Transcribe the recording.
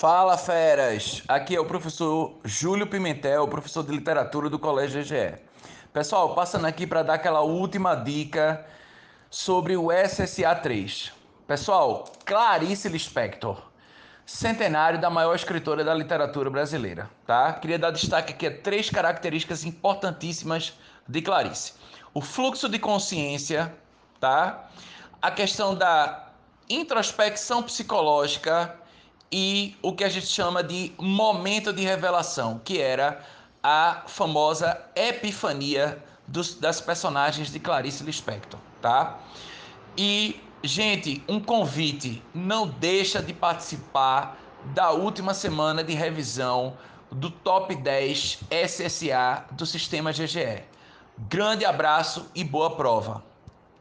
Fala feras! Aqui é o professor Júlio Pimentel, professor de literatura do Colégio EGE. Pessoal, passando aqui para dar aquela última dica sobre o SSA 3. Pessoal, Clarice Lispector, centenário da maior escritora da literatura brasileira, tá? Queria dar destaque aqui a três características importantíssimas de Clarice: o fluxo de consciência, tá? A questão da introspecção psicológica e o que a gente chama de momento de revelação, que era a famosa epifania dos, das personagens de Clarice Lispector, tá? E, gente, um convite, não deixa de participar da última semana de revisão do Top 10 SSA do Sistema GGE. Grande abraço e boa prova!